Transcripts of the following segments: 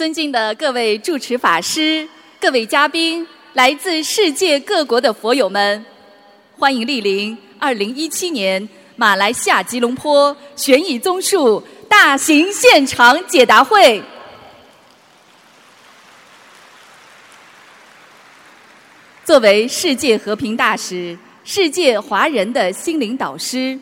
尊敬的各位主持法师、各位嘉宾、来自世界各国的佛友们，欢迎莅临二零一七年马来西亚吉隆坡悬疑综述大型现场解答会。作为世界和平大使、世界华人的心灵导师，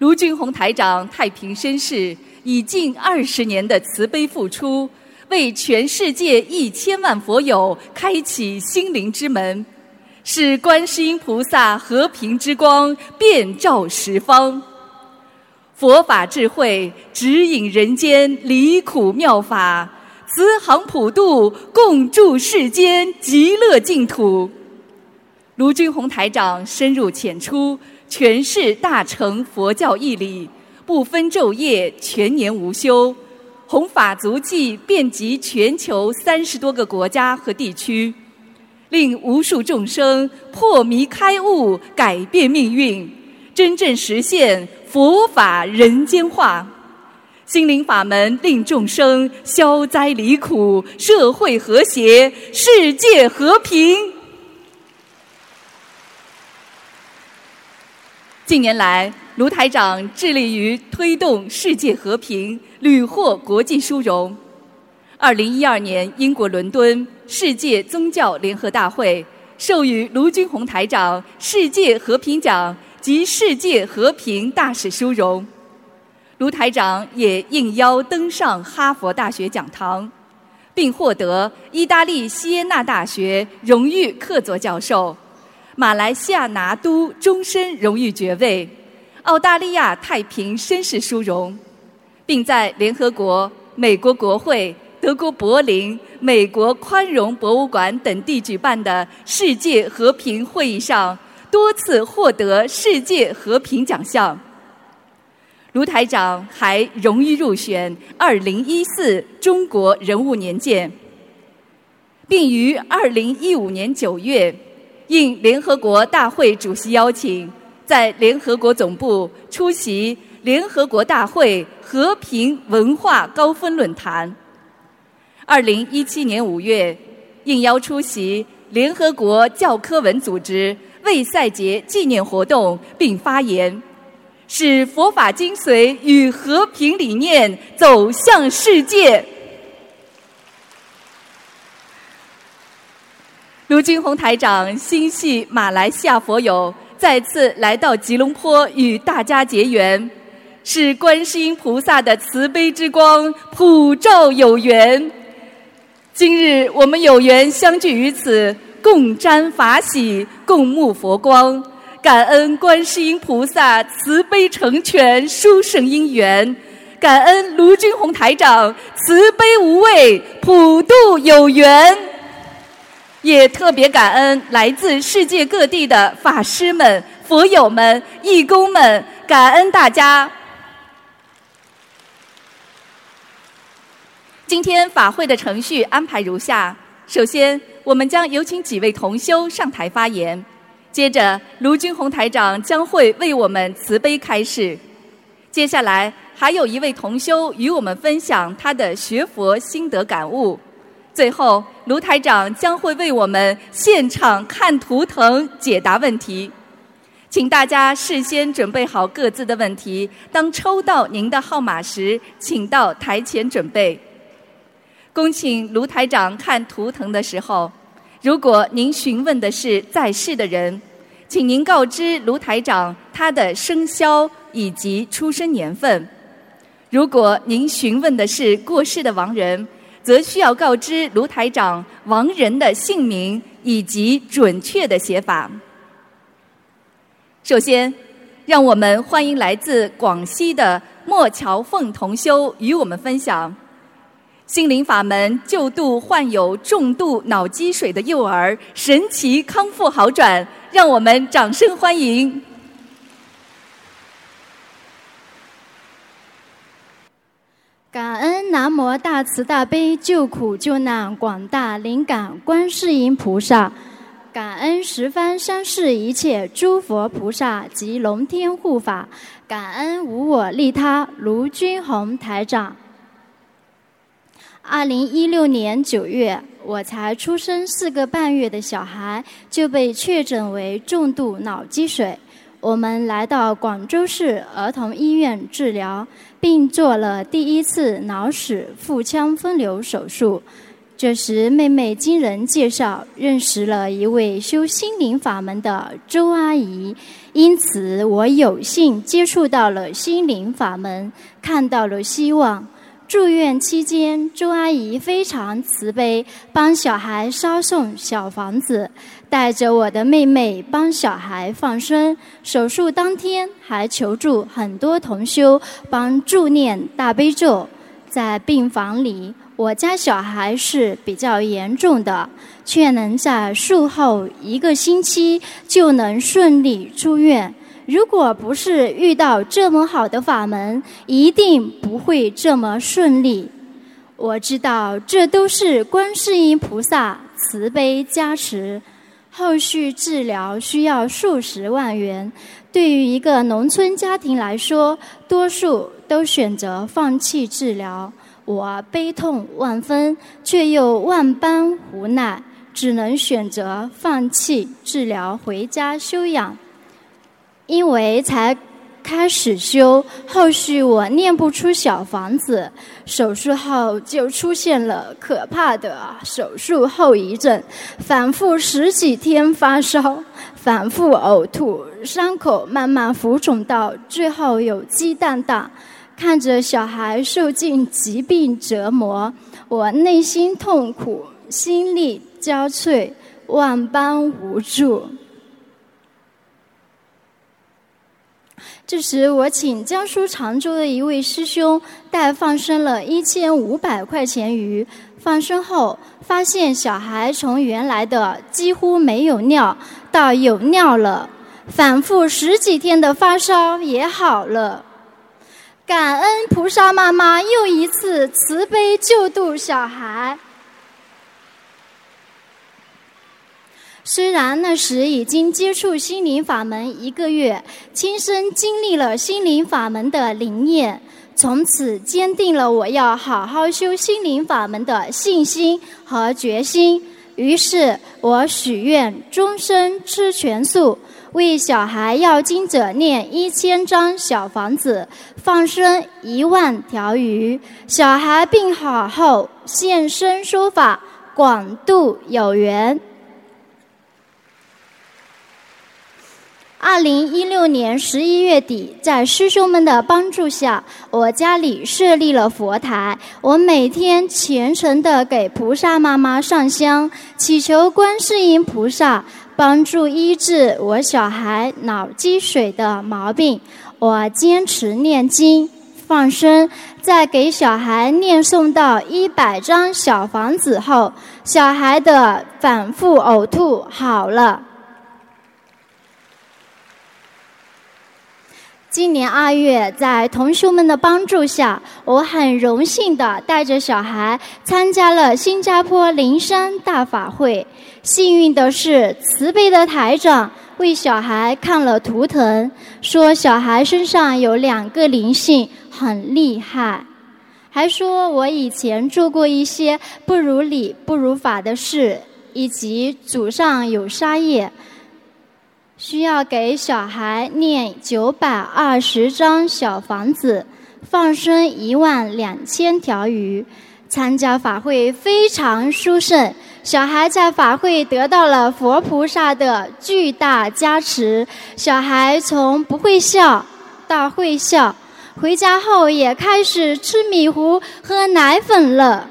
卢俊宏台长太平绅士以近二十年的慈悲付出。为全世界一千万佛友开启心灵之门，使观世音菩萨和平之光遍照十方，佛法智慧指引人间离苦妙法，慈航普渡，共筑世间极乐净土。卢军宏台长深入浅出，诠释大乘佛教义理，不分昼夜，全年无休。弘法足迹遍及全球三十多个国家和地区，令无数众生破迷开悟，改变命运，真正实现佛法人间化。心灵法门令众生消灾离苦，社会和谐，世界和平。近年来，卢台长致力于推动世界和平。屡获国际殊荣。二零一二年，英国伦敦世界宗教联合大会授予卢军宏台长世界和平奖及世界和平大使殊荣。卢台长也应邀登上哈佛大学讲堂，并获得意大利锡耶纳大学荣誉客座教授、马来西亚拿督终身荣誉爵位、澳大利亚太平绅士殊荣。并在联合国、美国国会、德国柏林、美国宽容博物馆等地举办的世界和平会议上多次获得世界和平奖项。卢台长还荣誉入选二零一四中国人物年鉴，并于二零一五年九月应联合国大会主席邀请，在联合国总部出席。联合国大会和平文化高峰论坛，二零一七年五月应邀出席联合国教科文组织为赛节纪念活动，并发言，使佛法精髓与和平理念走向世界。卢军宏台长心系马来西亚佛友，再次来到吉隆坡与大家结缘。是观世音菩萨的慈悲之光普照有缘。今日我们有缘相聚于此，共沾法喜，共沐佛光，感恩观世音菩萨慈悲成全殊胜因缘，感恩卢军宏台长慈悲无畏，普渡有缘，也特别感恩来自世界各地的法师们、佛友们、义工们，感恩大家。今天法会的程序安排如下：首先，我们将有请几位同修上台发言；接着，卢军宏台长将会为我们慈悲开示；接下来，还有一位同修与我们分享他的学佛心得感悟；最后，卢台长将会为我们现场看图腾解答问题。请大家事先准备好各自的问题，当抽到您的号码时，请到台前准备。恭请卢台长看图腾的时候，如果您询问的是在世的人，请您告知卢台长他的生肖以及出生年份；如果您询问的是过世的亡人，则需要告知卢台长亡人的姓名以及准确的写法。首先，让我们欢迎来自广西的莫乔凤同修与我们分享。心灵法门救度患有重度脑积水的幼儿，神奇康复好转，让我们掌声欢迎！感恩南无大慈大悲救苦救难广大灵感观世音菩萨，感恩十方三世一切诸佛菩萨及龙天护法，感恩无我利他卢军宏台长。二零一六年九月，我才出生四个半月的小孩就被确诊为重度脑积水。我们来到广州市儿童医院治疗，并做了第一次脑室腹腔分流手术。这时，妹妹经人介绍认识了一位修心灵法门的周阿姨，因此我有幸接触到了心灵法门，看到了希望。住院期间，周阿姨非常慈悲，帮小孩捎送小房子，带着我的妹妹帮小孩放生。手术当天，还求助很多同修帮助念大悲咒。在病房里，我家小孩是比较严重的，却能在术后一个星期就能顺利出院。如果不是遇到这么好的法门，一定不会这么顺利。我知道这都是观世音菩萨慈悲加持。后续治疗需要数十万元，对于一个农村家庭来说，多数都选择放弃治疗。我悲痛万分，却又万般无奈，只能选择放弃治疗，回家休养。因为才开始修，后续我念不出小房子，手术后就出现了可怕的手术后遗症，反复十几天发烧，反复呕吐，伤口慢慢浮肿到最后有鸡蛋大，看着小孩受尽疾病折磨，我内心痛苦，心力交瘁，万般无助。这时，我请江苏常州的一位师兄代放生了一千五百块钱鱼。放生后，发现小孩从原来的几乎没有尿，到有尿了，反复十几天的发烧也好了。感恩菩萨妈妈又一次慈悲救度小孩。虽然那时已经接触心灵法门一个月，亲身经历了心灵法门的灵验，从此坚定了我要好好修心灵法门的信心和决心。于是我许愿终身吃全素，为小孩要经者念一千张小房子，放生一万条鱼。小孩病好后现身说法，广度有缘。二零一六年十一月底，在师兄们的帮助下，我家里设立了佛台。我每天虔诚地给菩萨妈妈上香，祈求观世音菩萨帮助医治我小孩脑积水的毛病。我坚持念经、放生，在给小孩念诵到一百张小房子后，小孩的反复呕吐好了。今年二月，在同学们的帮助下，我很荣幸的带着小孩参加了新加坡灵山大法会。幸运的是，慈悲的台长为小孩看了图腾，说小孩身上有两个灵性，很厉害，还说我以前做过一些不如理、不如法的事，以及祖上有杀业。需要给小孩念九百二十张小房子，放生一万两千条鱼。参加法会非常殊胜，小孩在法会得到了佛菩萨的巨大加持。小孩从不会笑到会笑，回家后也开始吃米糊、喝奶粉了。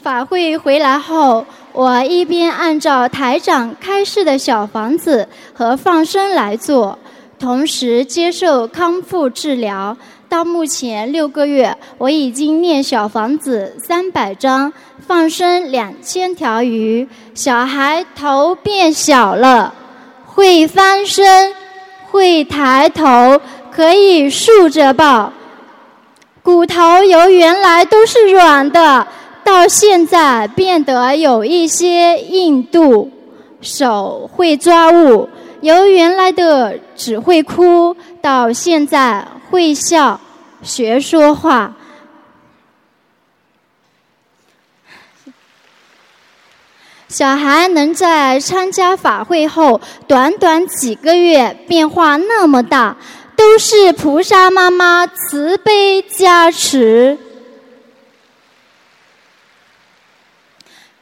法会回来后。我一边按照台长开示的小房子和放生来做，同时接受康复治疗。到目前六个月，我已经念小房子三百张，放生两千条鱼。小孩头变小了，会翻身，会抬头，可以竖着抱。骨头由原来都是软的。到现在变得有一些硬度，手会抓物，由原来的只会哭，到现在会笑，学说话。小孩能在参加法会后，短短几个月变化那么大，都是菩萨妈妈慈悲加持。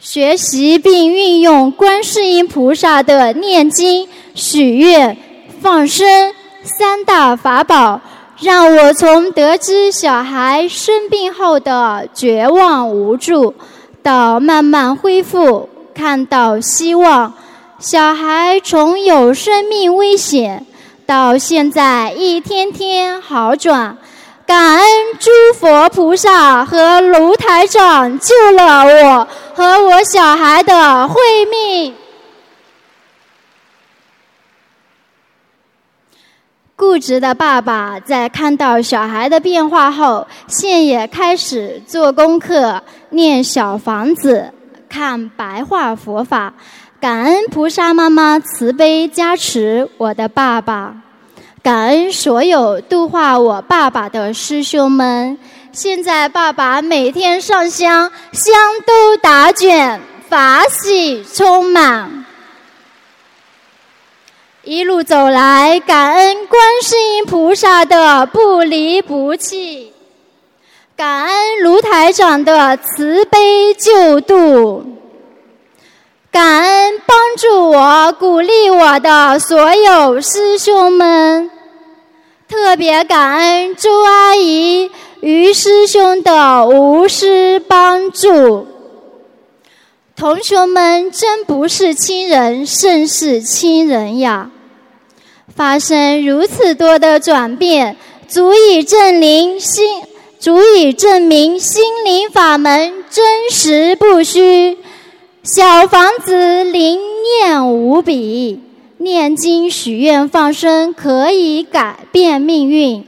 学习并运用观世音菩萨的念经、许愿、放生三大法宝，让我从得知小孩生病后的绝望无助，到慢慢恢复。看到希望，小孩从有生命危险到现在一天天好转，感恩诸佛菩萨和卢台长救了我和我小孩的慧命。固执的爸爸在看到小孩的变化后，现也开始做功课，念小房子。看白话佛法，感恩菩萨妈妈慈悲加持我的爸爸，感恩所有度化我爸爸的师兄们。现在爸爸每天上香，香都打卷，法喜充满。一路走来，感恩观世音菩萨的不离不弃。感恩卢台长的慈悲救度，感恩帮助我、鼓励我的所有师兄们，特别感恩周阿姨、于师兄的无私帮助。同学们真不是亲人，胜是亲人呀！发生如此多的转变，足以证明心。足以证明心灵法门真实不虚。小房子灵验无比，念经许愿放生可以改变命运。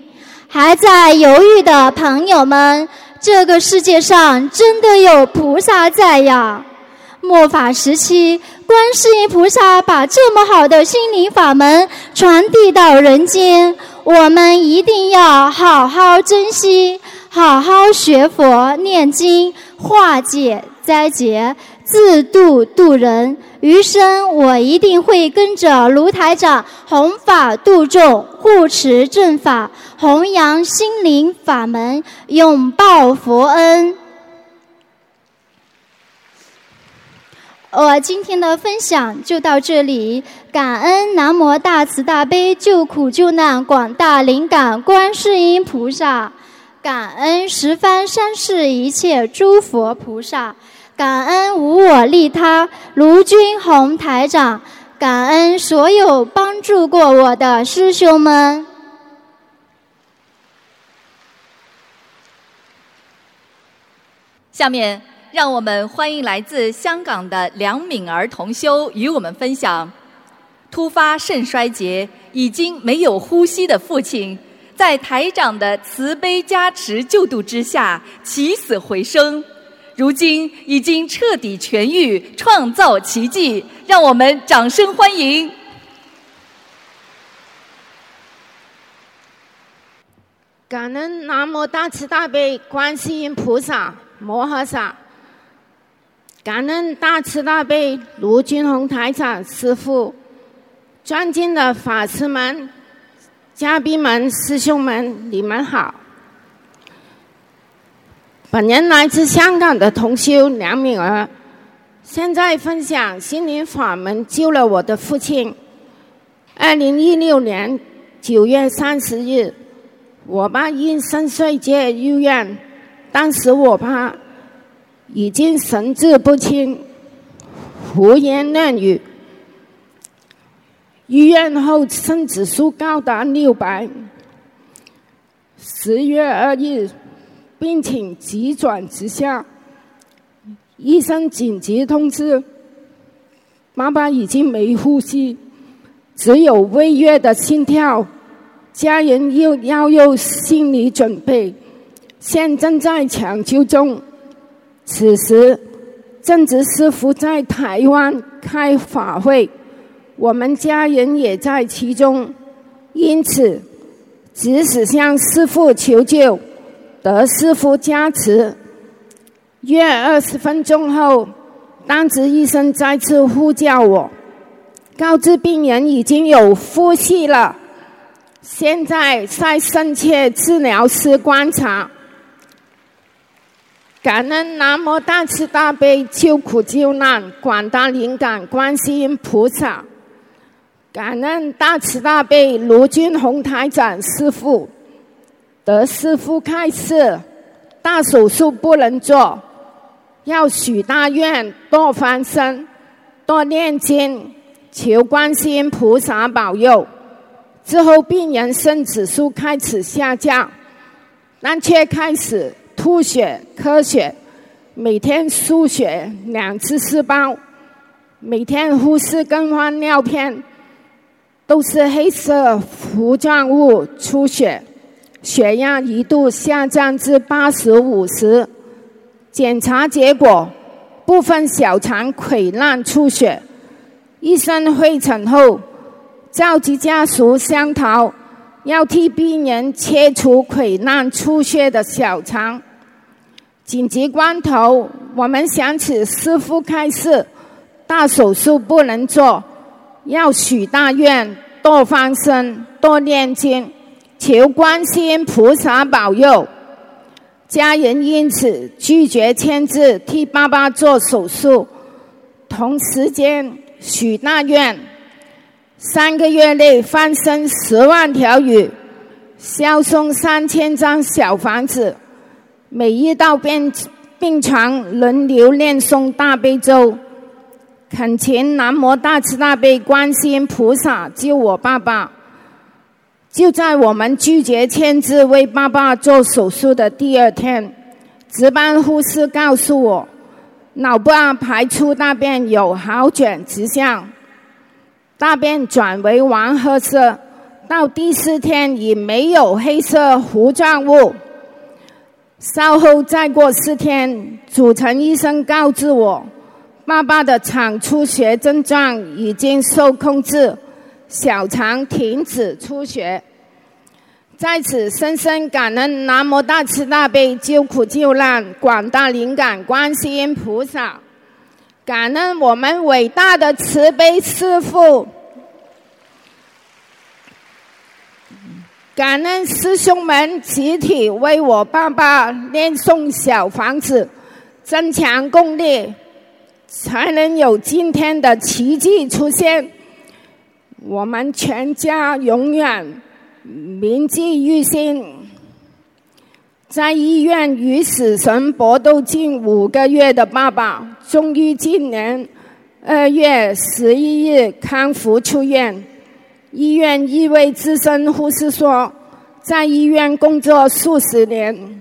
还在犹豫的朋友们，这个世界上真的有菩萨在呀！末法时期，观世音菩萨把这么好的心灵法门传递到人间，我们一定要好好珍惜。好好学佛念经，化解灾劫，自度度人。余生我一定会跟着卢台长弘法度众，护持正法，弘扬心灵法门，永报佛恩。我今天的分享就到这里，感恩南无大慈大悲救苦救难广大灵感观世音菩萨。感恩十方三世一切诸佛菩萨，感恩无我利他卢军宏台长，感恩所有帮助过我的师兄们。下面，让我们欢迎来自香港的梁敏儿同修与我们分享：突发肾衰竭，已经没有呼吸的父亲。在台长的慈悲加持救度之下，起死回生，如今已经彻底痊愈，创造奇迹，让我们掌声欢迎！感恩南无大慈大悲观世音菩萨摩诃萨，感恩大慈大悲卢军宏台长师父，尊敬的法师们。嘉宾们、师兄们，你们好！本人来自香港的同修梁敏儿，现在分享心灵法门救了我的父亲。二零一六年九月三十日，我爸因肾衰竭入院，当时我爸已经神志不清，胡言乱语。医院后肾指数高达六百。十月二日，病情急转直下，医生紧急通知，妈妈已经没呼吸，只有微弱的心跳，家人又要有心理准备，现正在抢救中。此时，正值师傅在台湾开法会。我们家人也在其中，因此即使向师傅求救，得师父加持。约二十分钟后，当值医生再次呼叫我，告知病人已经有呼吸了，现在在深切治疗室观察。感恩南无大慈大悲救苦救难广大灵感观世音菩萨，感恩大慈大悲卢军宏台长师傅，得师傅开示，大手术不能做，要许大愿，多翻身，多念经，求观世音菩萨保佑。之后病人肾指数开始下降，但却开始。吐血、咳血，每天输血两次四包，每天护士更换尿片，都是黑色糊状物出血，血压一度下降至八十五十，检查结果部分小肠溃烂出血，医生会诊后召集家属商讨，要替病人切除溃烂出血的小肠。紧急关头，我们想起师傅开示：大手术不能做，要许大愿，多放生，多念经，求观世音菩萨保佑。家人因此拒绝签字替爸爸做手术，同时间许大愿：三个月内翻身十万条鱼，销送三千张小房子。每一道病病床轮流念诵大悲咒，恳请南无大慈大悲观世音菩萨救我爸爸。就在我们拒绝签字为爸爸做手术的第二天，值班护士告诉我，脑部排出大便有好转迹象，大便转为黄褐色，到第四天已没有黑色糊状物。稍后再过四天，主诊医生告知我，爸爸的肠出血症状已经受控制，小肠停止出血。在此深深感恩南无大慈大悲救苦救难广大灵感观世音菩萨，感恩我们伟大的慈悲师父。感恩师兄们集体为我爸爸念诵小房子，增强功力，才能有今天的奇迹出现。我们全家永远铭记于心。在医院与死神搏斗近五个月的爸爸，终于今年二月十一日康复出院。医院一位资深护士说：“在医院工作数十年，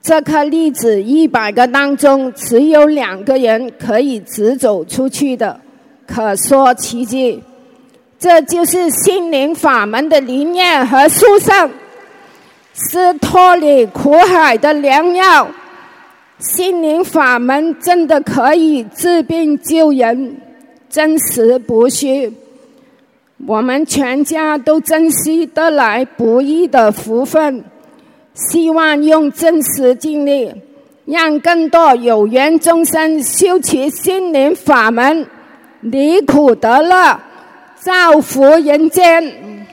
这颗粒子一百个当中只有两个人可以直走出去的，可说奇迹。这就是心灵法门的理念和殊胜，是脱离苦海的良药。心灵法门真的可以治病救人，真实不虚。”我们全家都珍惜得来不易的福分，希望用真实经历，让更多有缘众生修持心灵法门，离苦得乐，造福人间。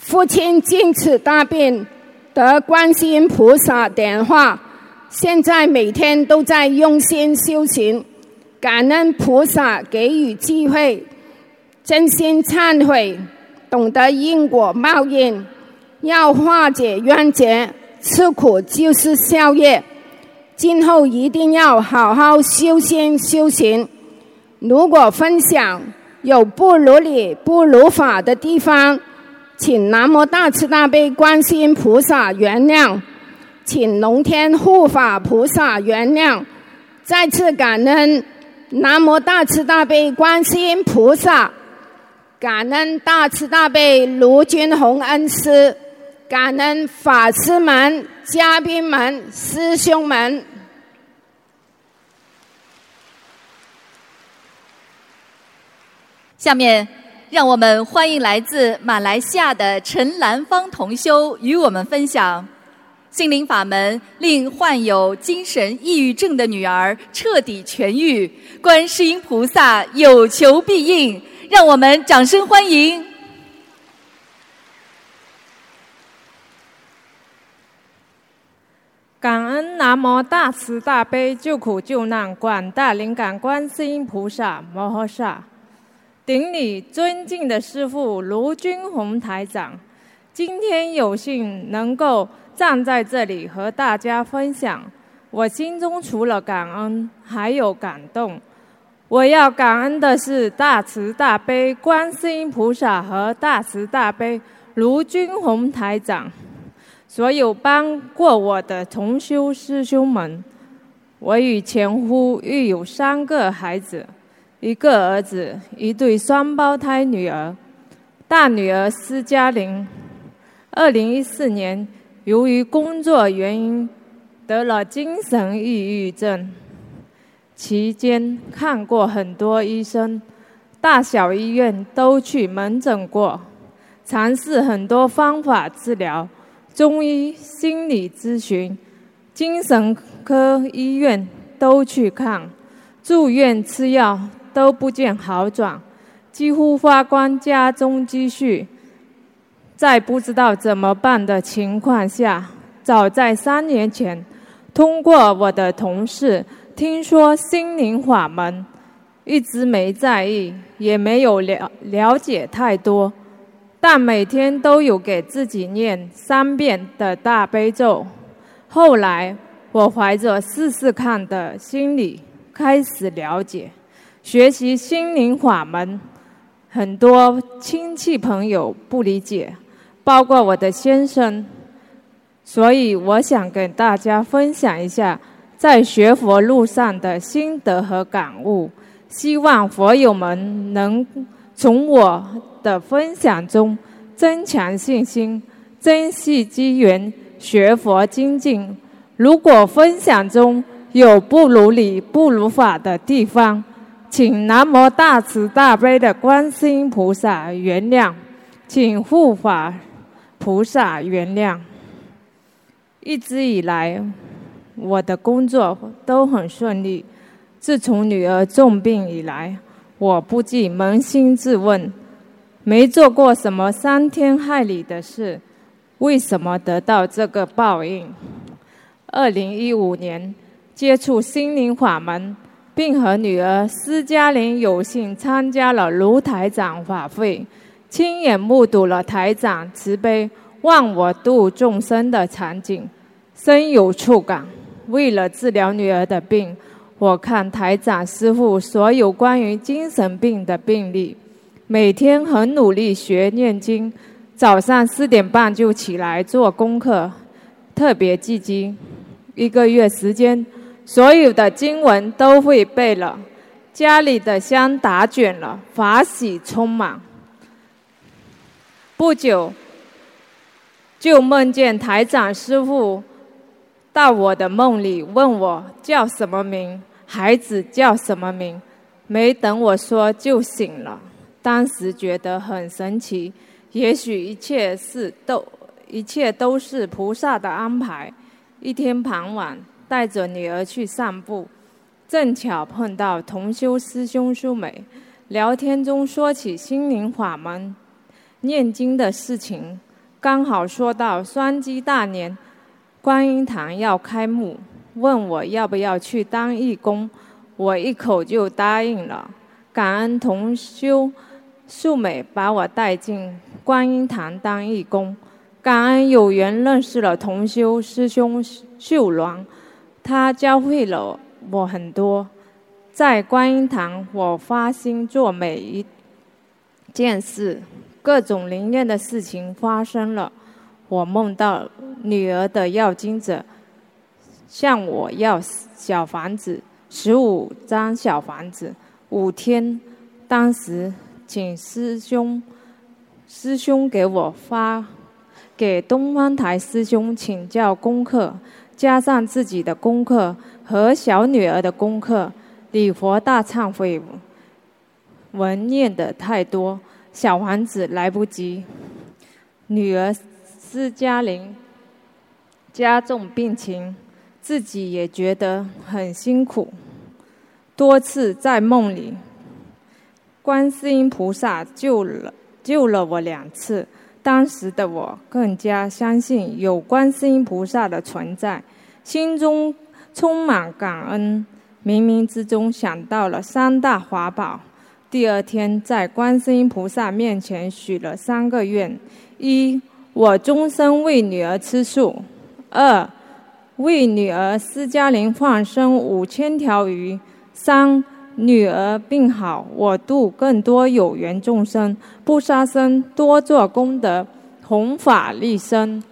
父亲经此大病，得观世音菩萨点化，现在每天都在用心修行，感恩菩萨给予机会。真心忏悔，懂得因果报应，要化解冤结，吃苦就是宵夜。今后一定要好好修心修行。如果分享有不如理、不如法的地方，请南无大慈大悲观世音菩萨原谅，请龙天护法菩萨原谅。再次感恩南无大慈大悲观世音菩萨。感恩大慈大悲卢军宏恩师，感恩法师们、嘉宾们、师兄们。下面，让我们欢迎来自马来西亚的陈兰芳同修与我们分享心灵法门令患有精神抑郁症的女儿彻底痊愈，观世音菩萨有求必应，让我们掌声欢迎。感恩南无大慈大悲救苦救难广大灵感观世音菩萨摩诃萨，顶礼尊敬的师父卢军宏台长，今天有幸能够。站在这里和大家分享，我心中除了感恩，还有感动。我要感恩的是大慈大悲观世音菩萨和大慈大悲卢军宏台长，所有帮过我的同修师兄们。我与前夫育有三个孩子，一个儿子，一对双胞胎女儿。大女儿施嘉玲，二零一四年。由于工作原因，得了精神抑郁症。期间看过很多医生，大小医院都去门诊过，尝试很多方法治疗，中医、心理咨询、精神科医院都去看，住院吃药都不见好转，几乎花光家中积蓄。在不知道怎么办的情况下，早在三年前，通过我的同事听说心灵法门，一直没在意，也没有了了解太多，但每天都有给自己念三遍的大悲咒。后来，我怀着试试看的心理开始了解，学习心灵法门。很多亲戚朋友不理解。包括我的先生，所以我想跟大家分享一下在学佛路上的心得和感悟，希望佛友们能从我的分享中增强信心，珍惜机缘学佛精进。如果分享中有不如理、不如法的地方，请南无大慈大悲的观世音菩萨原谅，请护法。菩萨原谅。一直以来，我的工作都很顺利。自从女儿重病以来，我不禁扪心自问：没做过什么伤天害理的事，为什么得到这个报应？二零一五年接触心灵法门，并和女儿施嘉玲有幸参加了卢台长法会。亲眼目睹了台长慈悲忘我度众生的场景，深有触感。为了治疗女儿的病，我看台长师傅所有关于精神病的病例，每天很努力学念经，早上四点半就起来做功课，特别积极。一个月时间，所有的经文都会背了，家里的香打卷了，法喜充满。不久，就梦见台长师傅到我的梦里，问我叫什么名，孩子叫什么名。没等我说，就醒了。当时觉得很神奇，也许一切是都一切都是菩萨的安排。一天傍晚，带着女儿去散步，正巧碰到同修师兄苏美，聊天中说起心灵法门。念经的事情，刚好说到双击大年，观音堂要开幕，问我要不要去当义工，我一口就答应了。感恩同修素美把我带进观音堂当义工，感恩有缘认识了同修师兄秀鸾，他教会了我很多。在观音堂，我发心做每一件事。各种灵验的事情发生了，我梦到女儿的要经者向我要小房子，十五张小房子，五天。当时请师兄师兄给我发，给东方台师兄请教功课，加上自己的功课和小女儿的功课，礼佛大忏悔文念的太多。小王子来不及，女儿施嘉玲加重病情，自己也觉得很辛苦，多次在梦里，观世音菩萨救了救了我两次。当时的我更加相信有观世音菩萨的存在，心中充满感恩，冥冥之中想到了三大法宝。第二天在观世音菩萨面前许了三个愿：一，我终生为女儿吃素；二，为女儿施嘉林放生五千条鱼；三。女儿病好，我度更多有缘众生，不杀生，多做功德，弘法利生。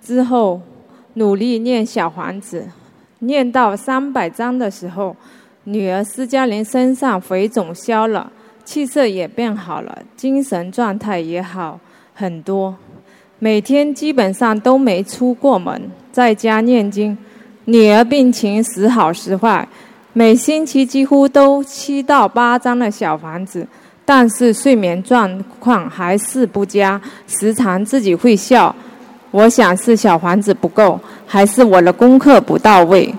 之后努力念小房子，念到三百章的时候，女儿施嘉玲身上肥肿消了，气色也变好了，精神状态也好很多。每天基本上都没出过门，在家念经。女儿病情时好时坏。每星期几乎都七到八张的小房子，但是睡眠状况还是不佳，时常自己会笑。我想是小房子不够，还是我的功课不到位。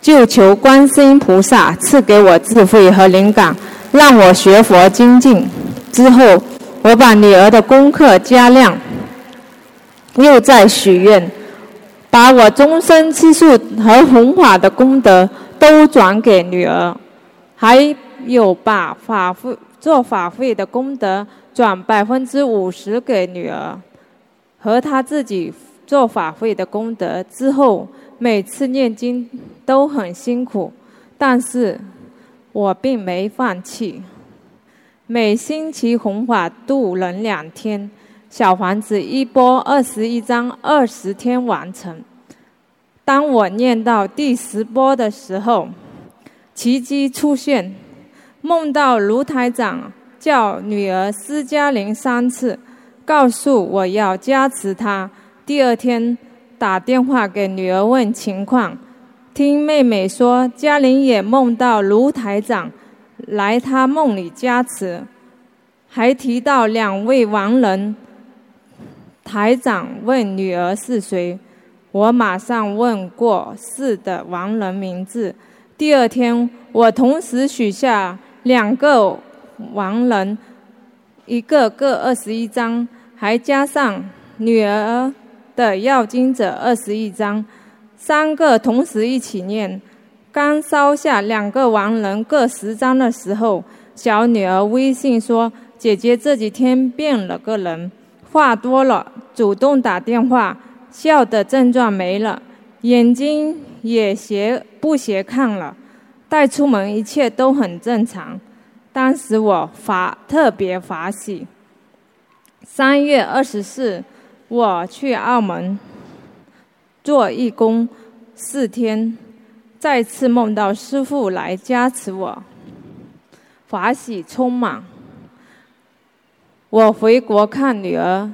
就求观世音菩萨赐给我智慧和灵感，让我学佛精进。之后，我把女儿的功课加量，又在许愿，把我终身吃素和弘法的功德。都转给女儿，还有把法会做法会的功德转百分之五十给女儿，和他自己做法会的功德之后，每次念经都很辛苦，但是我并没放弃。每星期弘法度人两天，小房子一波二十一张，二十天完成。当我念到第十波的时候，奇迹出现，梦到卢台长叫女儿施嘉玲三次，告诉我要加持他。第二天打电话给女儿问情况，听妹妹说嘉玲也梦到卢台长来她梦里加持，还提到两位亡人。台长问女儿是谁？我马上问过世的亡人名字。第二天，我同时许下两个亡人，一个各二十一张，还加上女儿的要经者二十一张，三个同时一起念。刚烧下两个亡人各十张的时候，小女儿微信说：“姐姐这几天变了个人，话多了，主动打电话。”笑的症状没了，眼睛也斜不斜看了，带出门一切都很正常。当时我发特别发喜。三月二十四，我去澳门做义工四天，再次梦到师傅来加持我，法喜充满。我回国看女儿。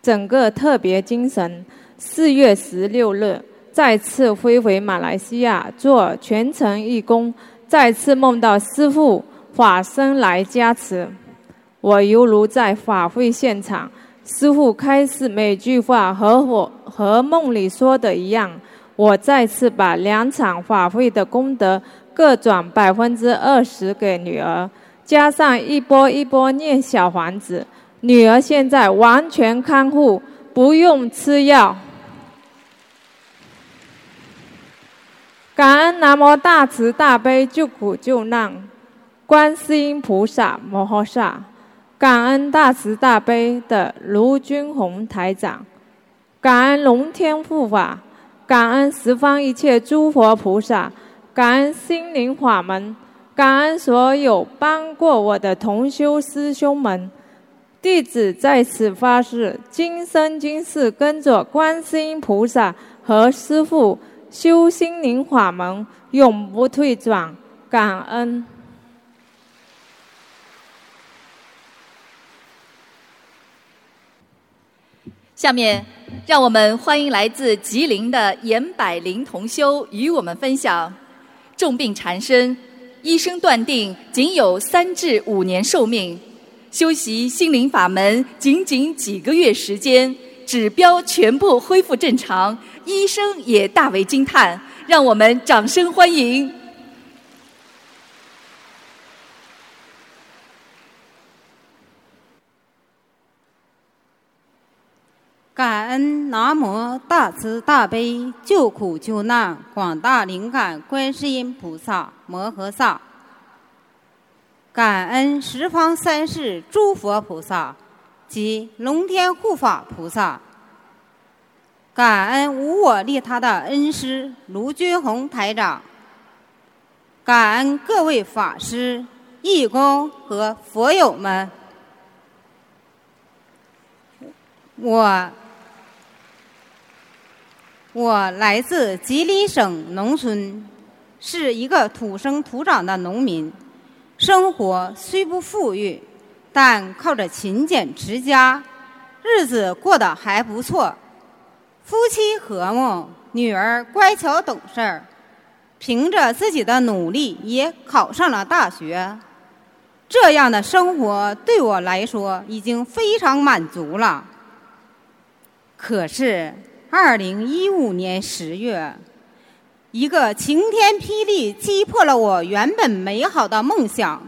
整个特别精神。四月十六日，再次飞回马来西亚做全程义工，再次梦到师父法身来加持，我犹如在法会现场。师父开示每句话和我和梦里说的一样。我再次把两场法会的功德各转百分之二十给女儿，加上一波一波念小房子。女儿现在完全康复，不用吃药。感恩南无大慈大悲救苦救难观世音菩萨摩诃萨，感恩大慈大悲的卢军宏台长，感恩龙天护法，感恩十方一切诸佛菩萨，感恩心灵法门，感恩所有帮过我的同修师兄们。弟子在此发誓，今生今世跟着观世音菩萨和师父修心灵法门，永不退转。感恩。下面，让我们欢迎来自吉林的严百灵同修与我们分享：重病缠身，医生断定仅有三至五年寿命。修习心灵法门，仅仅几个月时间，指标全部恢复正常，医生也大为惊叹。让我们掌声欢迎！感恩南无大慈大悲救苦救难广大灵感观世音菩萨摩诃萨。感恩十方三世诸佛菩萨及龙天护法菩萨，感恩无我利他的恩师卢军宏台长，感恩各位法师、义工和佛友们。我我来自吉林省农村，是一个土生土长的农民。生活虽不富裕，但靠着勤俭持家，日子过得还不错。夫妻和睦，女儿乖巧懂事儿，凭着自己的努力也考上了大学。这样的生活对我来说已经非常满足了。可是，二零一五年十月。一个晴天霹雳击破了我原本美好的梦想，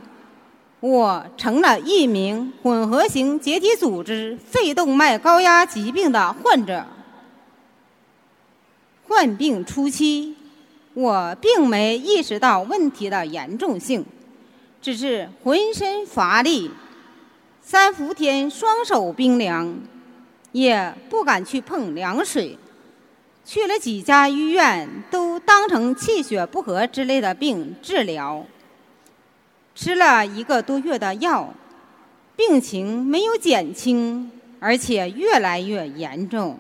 我成了一名混合型结缔组织肺动脉高压疾病的患者。患病初期，我并没意识到问题的严重性，只是浑身乏力，三伏天双手冰凉，也不敢去碰凉水。去了几家医院，都当成气血不和之类的病治疗。吃了一个多月的药，病情没有减轻，而且越来越严重。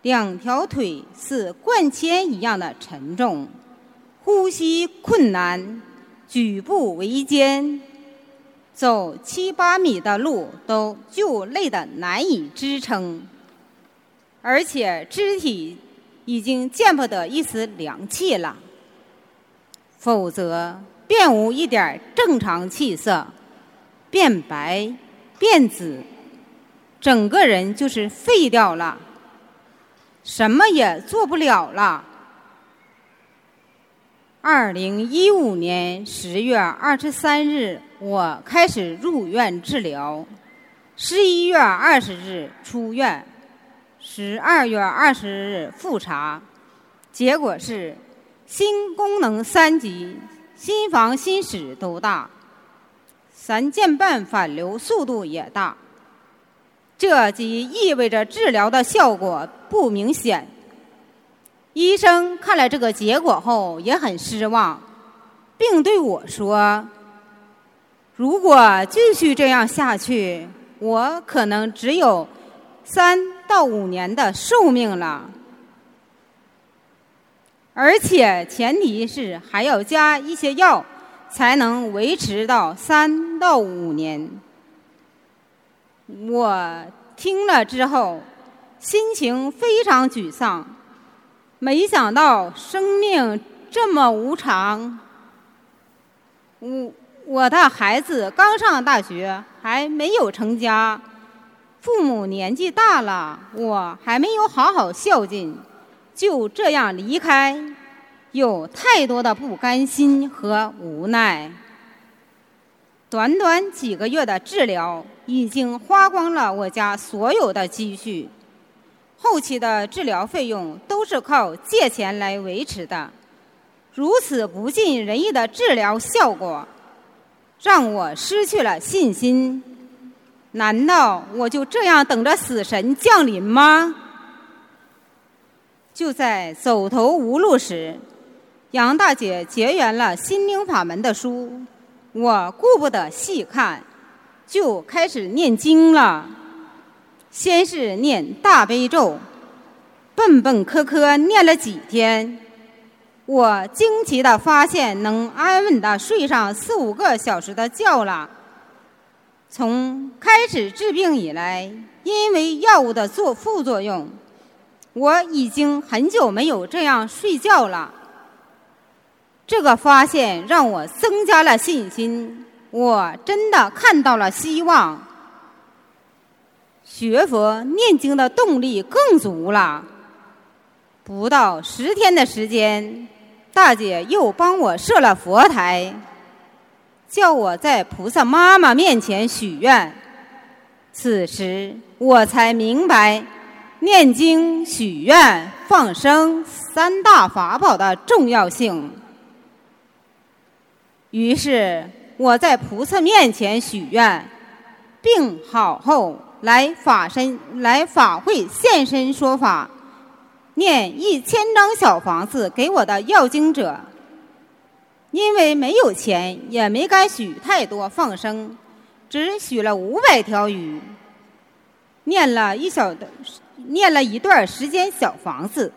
两条腿似灌铅一样的沉重，呼吸困难，举步维艰，走七八米的路都就累得难以支撑。而且肢体已经见不得一丝凉气了，否则便无一点正常气色，变白、变紫，整个人就是废掉了，什么也做不了了。二零一五年十月二十三日，我开始入院治疗，十一月二十日出院。十二月二十日复查，结果是心功能三级，心房、心室都大，三件半反流速度也大，这即意味着治疗的效果不明显。医生看了这个结果后也很失望，并对我说：“如果继续这样下去，我可能只有三。”到五年的寿命了，而且前提是还要加一些药，才能维持到三到五年。我听了之后，心情非常沮丧，没想到生命这么无常。我我的孩子刚上大学，还没有成家。父母年纪大了，我还没有好好孝敬，就这样离开，有太多的不甘心和无奈。短短几个月的治疗，已经花光了我家所有的积蓄，后期的治疗费用都是靠借钱来维持的。如此不尽人意的治疗效果，让我失去了信心。难道我就这样等着死神降临吗？就在走投无路时，杨大姐结缘了心灵法门的书，我顾不得细看，就开始念经了。先是念大悲咒，笨笨磕磕念了几天，我惊奇的发现能安稳的睡上四五个小时的觉了。从开始治病以来，因为药物的作副作用，我已经很久没有这样睡觉了。这个发现让我增加了信心，我真的看到了希望。学佛念经的动力更足了。不到十天的时间，大姐又帮我设了佛台，叫我在菩萨妈妈面前许愿。此时我才明白，念经、许愿、放生三大法宝的重要性。于是我在菩萨面前许愿，病好后来法身来法会现身说法。念一千张小房子给我的要经者，因为没有钱，也没敢许太多放生，只许了五百条鱼。念了一小的，念了一段时间小房子，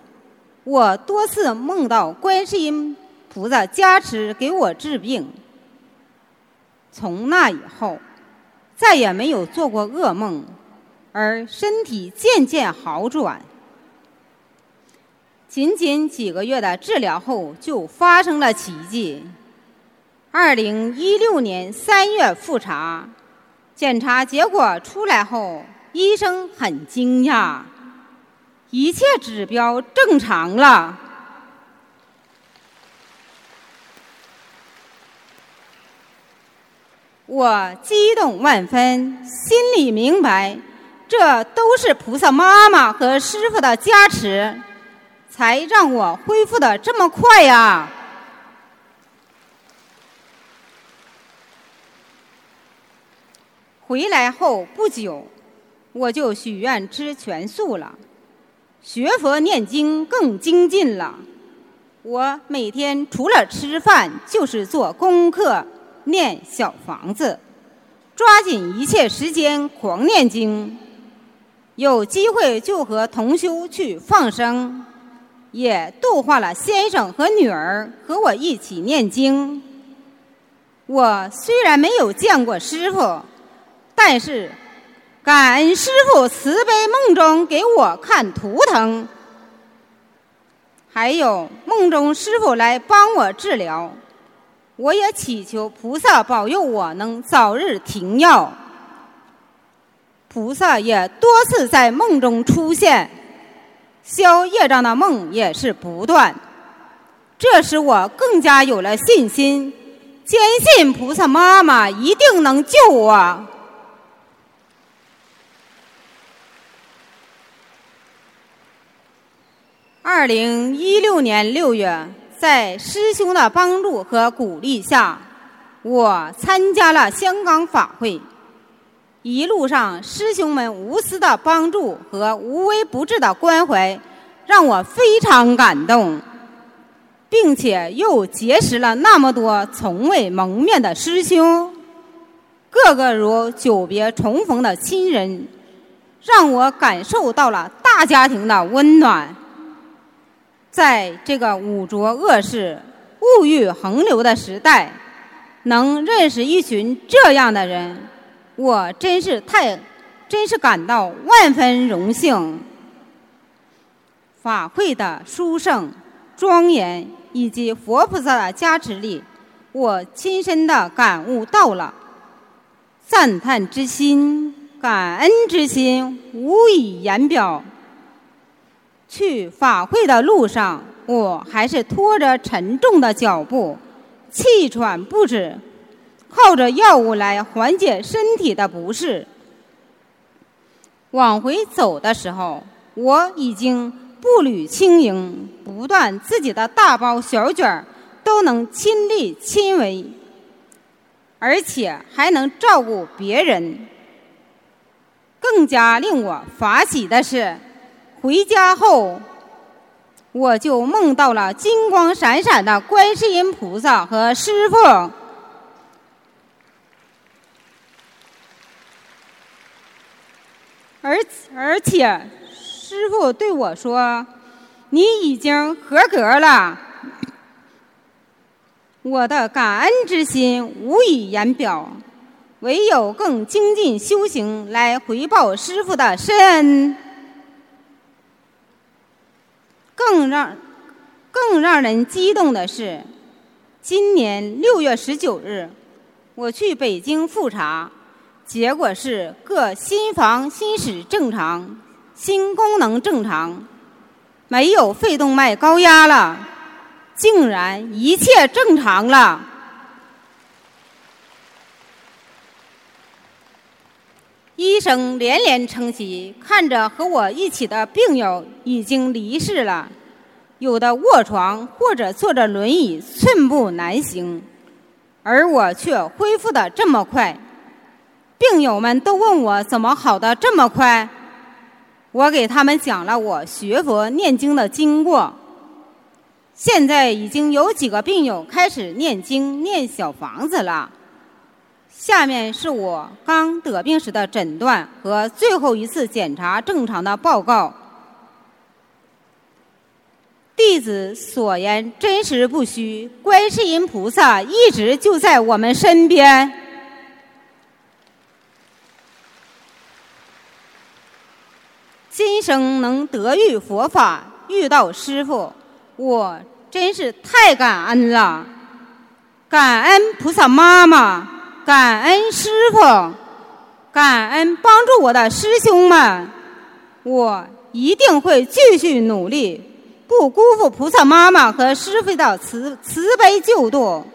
我多次梦到观世音菩萨加持给我治病。从那以后，再也没有做过噩梦，而身体渐渐好转。仅仅几个月的治疗后，就发生了奇迹。二零一六年三月复查，检查结果出来后，医生很惊讶，一切指标正常了。我激动万分，心里明白，这都是菩萨妈妈和师傅的加持。才让我恢复的这么快呀！回来后不久，我就许愿吃全素了，学佛念经更精进了。我每天除了吃饭，就是做功课、念小房子，抓紧一切时间狂念经。有机会就和同修去放生。也度化了先生和女儿和我一起念经。我虽然没有见过师傅，但是感恩师傅慈悲梦中给我看图腾，还有梦中师傅来帮我治疗，我也祈求菩萨保佑我能早日停药。菩萨也多次在梦中出现。消业障的梦也是不断，这使我更加有了信心，坚信菩萨妈妈一定能救我。二零一六年六月，在师兄的帮助和鼓励下，我参加了香港法会。一路上，师兄们无私的帮助和无微不至的关怀，让我非常感动，并且又结识了那么多从未蒙面的师兄，个个如久别重逢的亲人，让我感受到了大家庭的温暖。在这个污浊恶世、物欲横流的时代，能认识一群这样的人。我真是太，真是感到万分荣幸。法会的殊胜、庄严以及佛菩萨的加持力，我亲身的感悟到了，赞叹之心、感恩之心无以言表。去法会的路上，我还是拖着沉重的脚步，气喘不止。靠着药物来缓解身体的不适。往回走的时候，我已经步履轻盈，不但自己的大包小卷都能亲力亲为，而且还能照顾别人。更加令我发喜的是，回家后我就梦到了金光闪闪的观世音菩萨和师傅。而而且，师傅对我说：“你已经合格了。”我的感恩之心无以言表，唯有更精进修行来回报师傅的深恩。更让更让人激动的是，今年六月十九日，我去北京复查。结果是各心房、心室正常，心功能正常，没有肺动脉高压了，竟然一切正常了。医生连连称奇，看着和我一起的病友已经离世了，有的卧床或者坐着轮椅，寸步难行，而我却恢复的这么快。病友们都问我怎么好的这么快，我给他们讲了我学佛念经的经过。现在已经有几个病友开始念经念小房子了。下面是我刚得病时的诊断和最后一次检查正常的报告。弟子所言真实不虚，观世音菩萨一直就在我们身边。今生能得遇佛法，遇到师傅，我真是太感恩了，感恩菩萨妈妈。感恩师傅，感恩帮助我的师兄们，我一定会继续努力，不辜负菩萨妈妈和师傅的慈慈悲救度，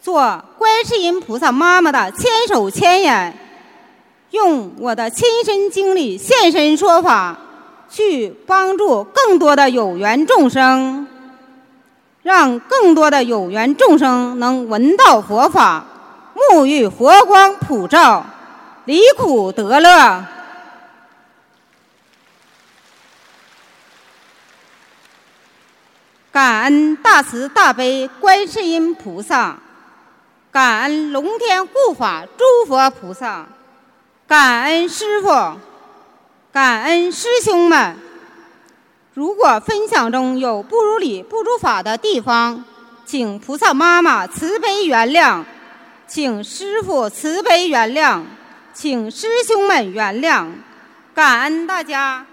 做观世音菩萨妈妈的千手千眼，用我的亲身经历现身说法，去帮助更多的有缘众生，让更多的有缘众生能闻到佛法。沐浴佛光普照，离苦得乐。感恩大慈大悲观世音菩萨，感恩龙天护法诸佛菩萨，感恩师傅，感恩师兄们。如果分享中有不如理、不如法的地方，请菩萨妈妈慈悲原谅。请师傅慈悲原谅，请师兄们原谅，感恩大家。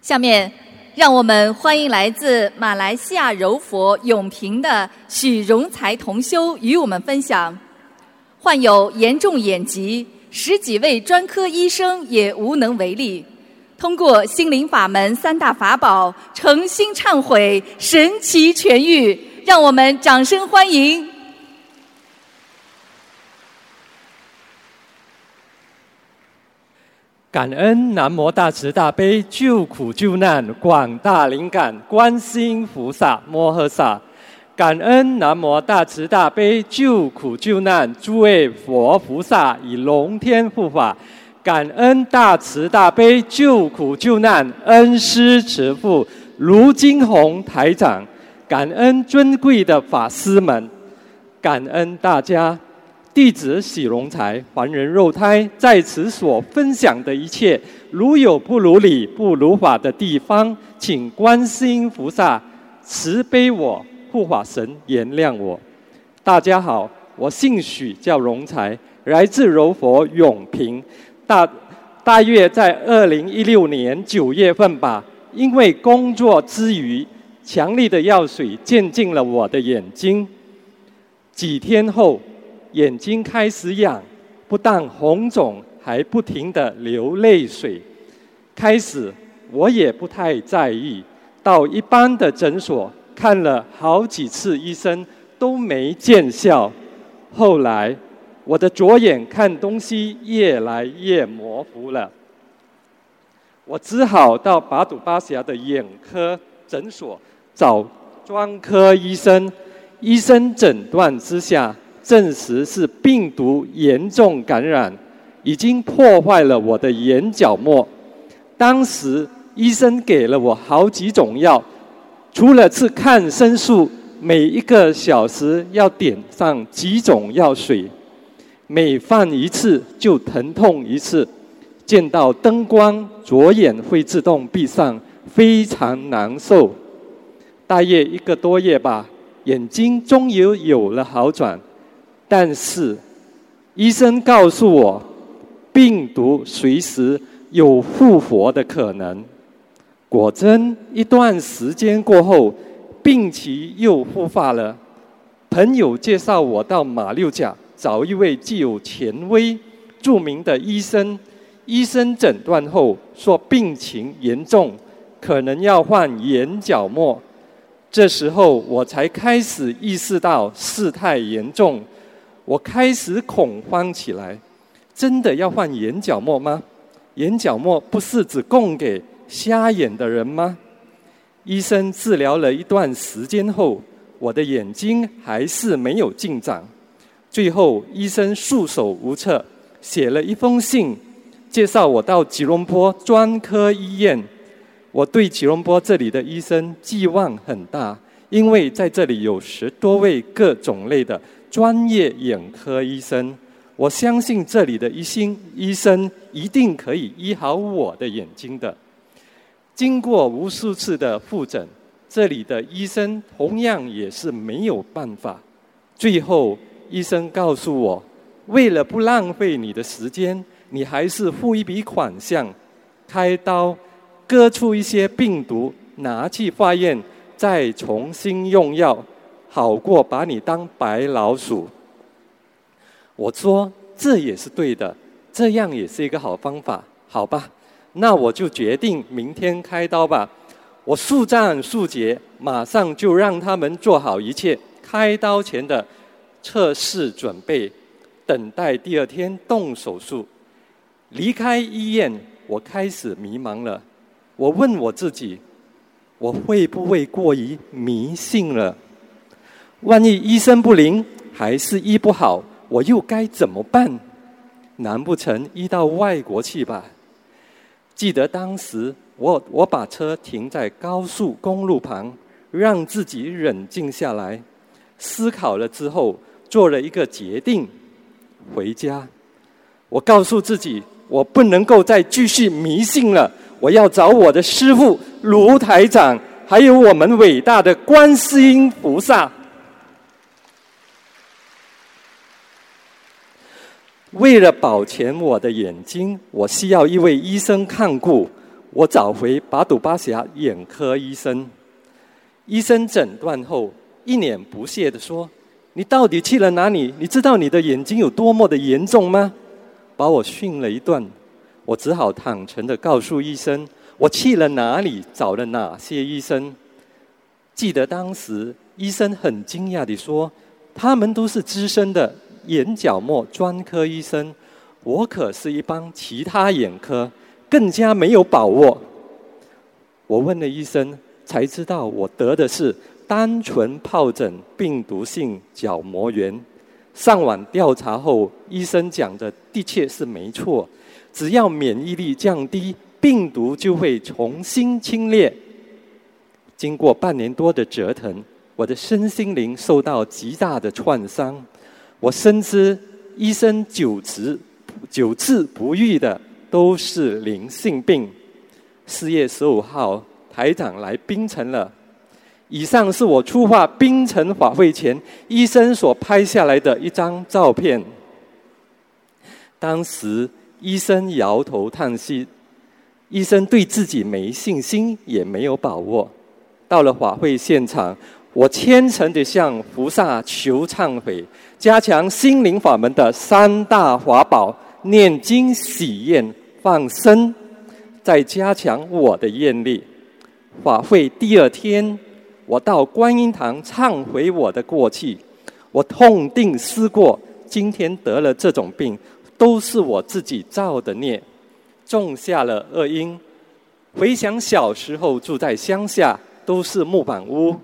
下面，让我们欢迎来自马来西亚柔佛永平的许荣才同修与我们分享：患有严重眼疾，十几位专科医生也无能为力。通过心灵法门三大法宝，诚心忏悔，神奇痊愈，让我们掌声欢迎！感恩南无大慈大悲救苦救难广大灵感观世音菩萨摩诃萨，感恩南无大慈大悲救苦救难诸位佛菩萨与龙天护法。感恩大慈大悲救苦救难恩师慈父卢金红台长，感恩尊贵的法师们，感恩大家，弟子喜荣才凡人肉胎在此所分享的一切，如有不如理不如法的地方，请观世音菩萨慈悲我护法神原谅我。大家好，我姓许，叫荣才，来自柔佛永平。大大约在二零一六年九月份吧，因为工作之余，强力的药水溅进了我的眼睛。几天后，眼睛开始痒，不但红肿，还不停的流泪水。开始我也不太在意，到一般的诊所看了好几次医生都没见效。后来。我的左眼看东西越来越模糊了，我只好到巴堵巴峡的眼科诊所找专科医生。医生诊断之下，证实是病毒严重感染，已经破坏了我的眼角膜。当时医生给了我好几种药，除了吃抗生素，每一个小时要点上几种药水。每放一次就疼痛一次，见到灯光左眼会自动闭上，非常难受。大约一个多月吧，眼睛终于有了好转，但是医生告诉我，病毒随时有复活的可能。果真，一段时间过后，病情又复发了。朋友介绍我到马六甲找一位具有权威、著名的医生。医生诊断后说病情严重，可能要换眼角膜。这时候我才开始意识到事态严重，我开始恐慌起来。真的要换眼角膜吗？眼角膜不是只供给瞎眼的人吗？医生治疗了一段时间后。我的眼睛还是没有进展，最后医生束手无策，写了一封信，介绍我到吉隆坡专科医院。我对吉隆坡这里的医生寄望很大，因为在这里有十多位各种类的专业眼科医生，我相信这里的医心医生一定可以医好我的眼睛的。经过无数次的复诊。这里的医生同样也是没有办法。最后，医生告诉我，为了不浪费你的时间，你还是付一笔款项，开刀割出一些病毒，拿去化验，再重新用药，好过把你当白老鼠。我说这也是对的，这样也是一个好方法，好吧？那我就决定明天开刀吧。我速战速决，马上就让他们做好一切开刀前的测试准备，等待第二天动手术。离开医院，我开始迷茫了。我问我自己：我会不会过于迷信了？万一医生不灵，还是医不好，我又该怎么办？难不成医到外国去吧？记得当时。我我把车停在高速公路旁，让自己冷静下来，思考了之后，做了一个决定：回家。我告诉自己，我不能够再继续迷信了，我要找我的师傅卢台长，还有我们伟大的观世音菩萨。为了保全我的眼睛，我需要一位医生看顾。我找回巴杜巴峡眼科医生，医生诊断后一脸不屑地说：“你到底去了哪里？你知道你的眼睛有多么的严重吗？”把我训了一顿，我只好坦诚地告诉医生：“我去了哪里，找了哪些医生。”记得当时医生很惊讶地说：“他们都是资深的眼角膜专科医生，我可是一帮其他眼科。”更加没有把握。我问了医生，才知道我得的是单纯疱疹病毒性角膜炎。上网调查后，医生讲的的确是没错。只要免疫力降低，病毒就会重新侵略。经过半年多的折腾，我的身心灵受到极大的创伤。我深知医生久治久治不愈的。都是灵性病。四月十五号，台长来槟城了。以上是我出发槟城法会前医生所拍下来的一张照片。当时医生摇头叹息，医生对自己没信心，也没有把握。到了法会现场，我虔诚地向菩萨求忏悔，加强心灵法门的三大法宝：念经、喜宴。放生，再加强我的愿力。法会第二天，我到观音堂忏悔我的过去。我痛定思过，今天得了这种病，都是我自己造的孽，种下了恶因。回想小时候住在乡下，都是木板屋，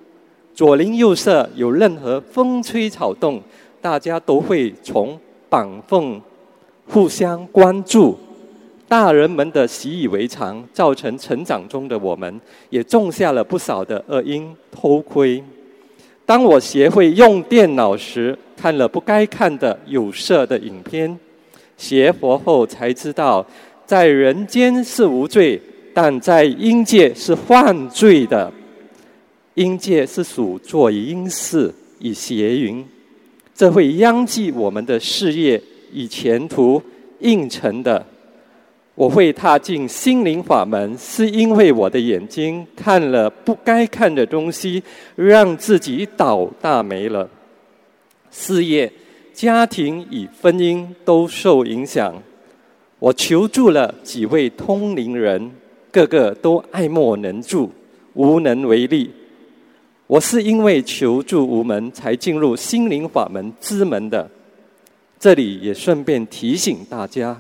左邻右舍有任何风吹草动，大家都会从板缝互相关注。大人们的习以为常，造成成长中的我们也种下了不少的恶因。偷窥，当我学会用电脑时，看了不该看的有色的影片；学佛后才知道，在人间是无罪，但在阴界是犯罪的。阴界是属做阴事以邪淫，这会殃及我们的事业与前途应承的。我会踏进心灵法门，是因为我的眼睛看了不该看的东西，让自己倒大霉了。事业、家庭与婚姻都受影响。我求助了几位通灵人，个个都爱莫能助，无能为力。我是因为求助无门，才进入心灵法门之门的。这里也顺便提醒大家：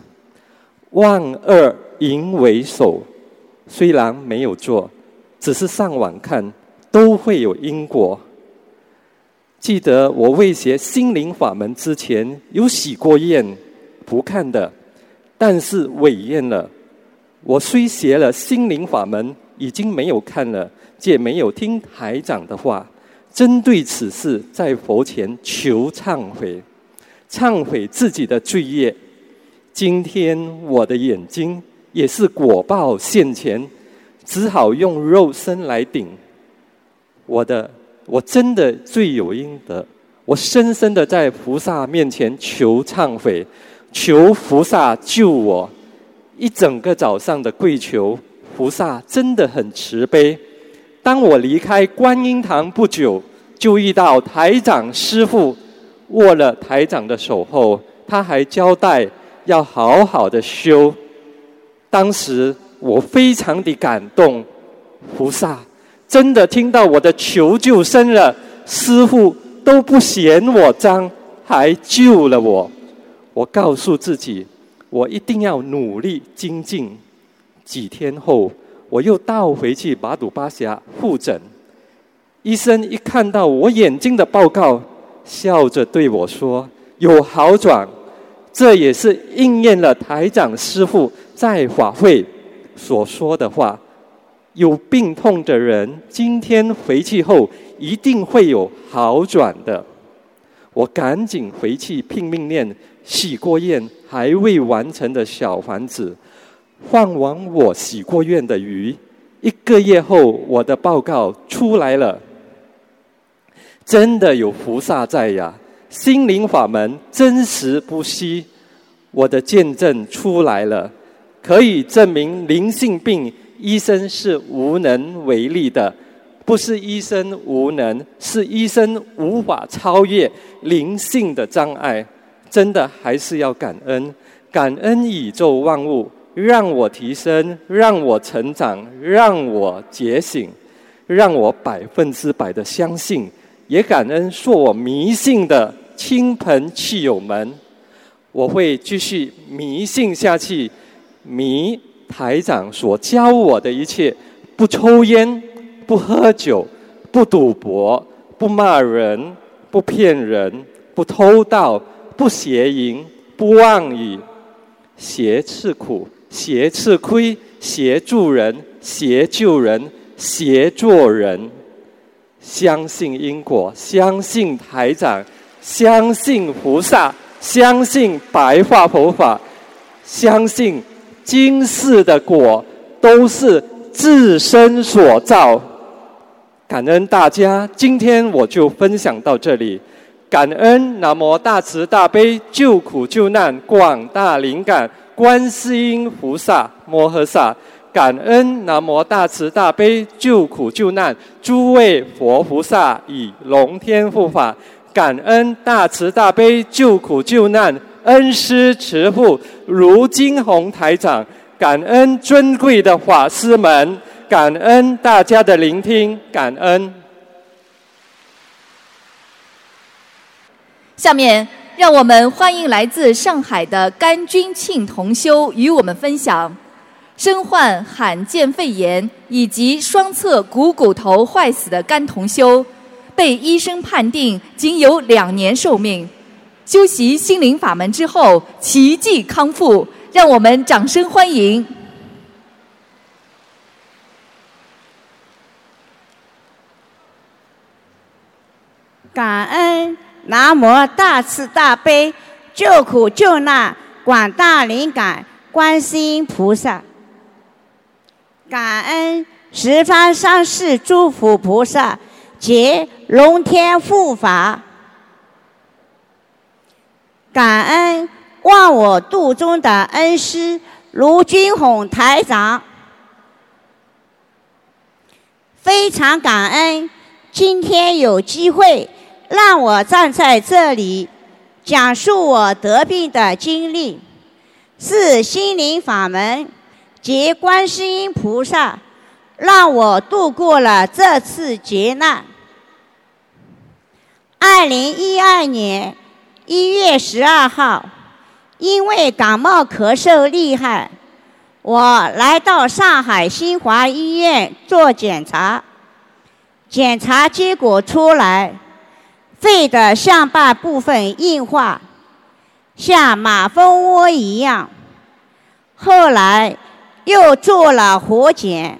万恶淫为首，虽然没有做，只是上网看，都会有因果。记得我未学心灵法门之前，有洗过愿，不看的，但是违愿了。我虽学了心灵法门，已经没有看了。借没有听台长的话，针对此事在佛前求忏悔，忏悔自己的罪业。今天我的眼睛也是果报现前，只好用肉身来顶。我的，我真的罪有应得。我深深的在菩萨面前求忏悔，求菩萨救我。一整个早上的跪求，菩萨真的很慈悲。当我离开观音堂不久，就遇到台长师傅，握了台长的手后，他还交代要好好的修。当时我非常的感动，菩萨真的听到我的求救声了，师傅都不嫌我脏，还救了我。我告诉自己，我一定要努力精进。几天后。我又倒回去马祖巴峡复诊，医生一看到我眼睛的报告，笑着对我说：“有好转。”这也是应验了台长师傅在法会所说的话：“有病痛的人，今天回去后一定会有好转的。”我赶紧回去拼命念洗过愿还未完成的小房子。放完我洗过愿的鱼，一个月后，我的报告出来了。真的有菩萨在呀！心灵法门真实不虚，我的见证出来了，可以证明灵性病医生是无能为力的，不是医生无能，是医生无法超越灵性的障碍。真的还是要感恩，感恩宇宙万物。让我提升，让我成长，让我觉醒，让我百分之百的相信，也感恩说我迷信的亲朋戚友们。我会继续迷信下去，迷台长所教我的一切：不抽烟，不喝酒，不赌博，不骂人，不骗人，不偷盗，不邪淫，不妄语，邪吃苦。邪吃亏，邪助人，邪救人，邪做人。相信因果，相信台长，相信菩萨，相信白话佛法，相信今世的果都是自身所造。感恩大家，今天我就分享到这里。感恩南无大慈大悲救苦救难广大灵感。观世音菩萨摩诃萨，感恩南无大慈大悲救苦救难诸位佛菩萨以龙天护法，感恩大慈大悲救苦救难恩师慈父如金红台长，感恩尊贵的法师们，感恩大家的聆听，感恩。下面。让我们欢迎来自上海的甘君庆同修与我们分享，身患罕见肺炎以及双侧股骨头坏死的甘同修，被医生判定仅有两年寿命，修习心灵法门之后奇迹康复，让我们掌声欢迎。感恩。南无大慈大悲救苦救难广大灵感观世音菩萨，感恩十方三世诸佛菩萨及龙天护法，感恩忘我度中的恩师卢军宏台长，非常感恩今天有机会。让我站在这里，讲述我得病的经历，是心灵法门及观世音菩萨让我度过了这次劫难。二零一二年一月十二号，因为感冒咳嗽厉害，我来到上海新华医院做检查。检查结果出来，肺的上半部分硬化，像马蜂窝一样。后来又做了活检，